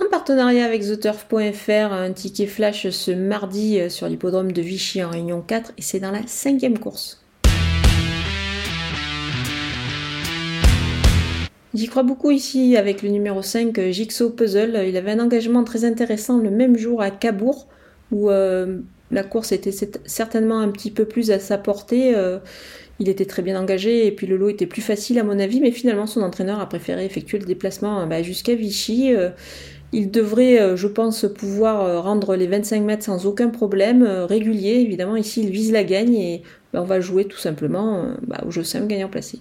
En partenariat avec TheTurf.fr, un ticket flash ce mardi euh, sur l'hippodrome de Vichy en Réunion 4 et c'est dans la cinquième course. J'y crois beaucoup ici avec le numéro 5, euh, Jigsaw Puzzle. Il avait un engagement très intéressant le même jour à Cabourg, où euh, la course était certainement un petit peu plus à sa portée. Il était très bien engagé et puis le lot était plus facile à mon avis, mais finalement son entraîneur a préféré effectuer le déplacement bah, jusqu'à Vichy. Il devrait, je pense, pouvoir rendre les 25 mètres sans aucun problème, régulier. Évidemment, ici il vise la gagne et bah, on va jouer tout simplement bah, au jeu simple gagnant placé.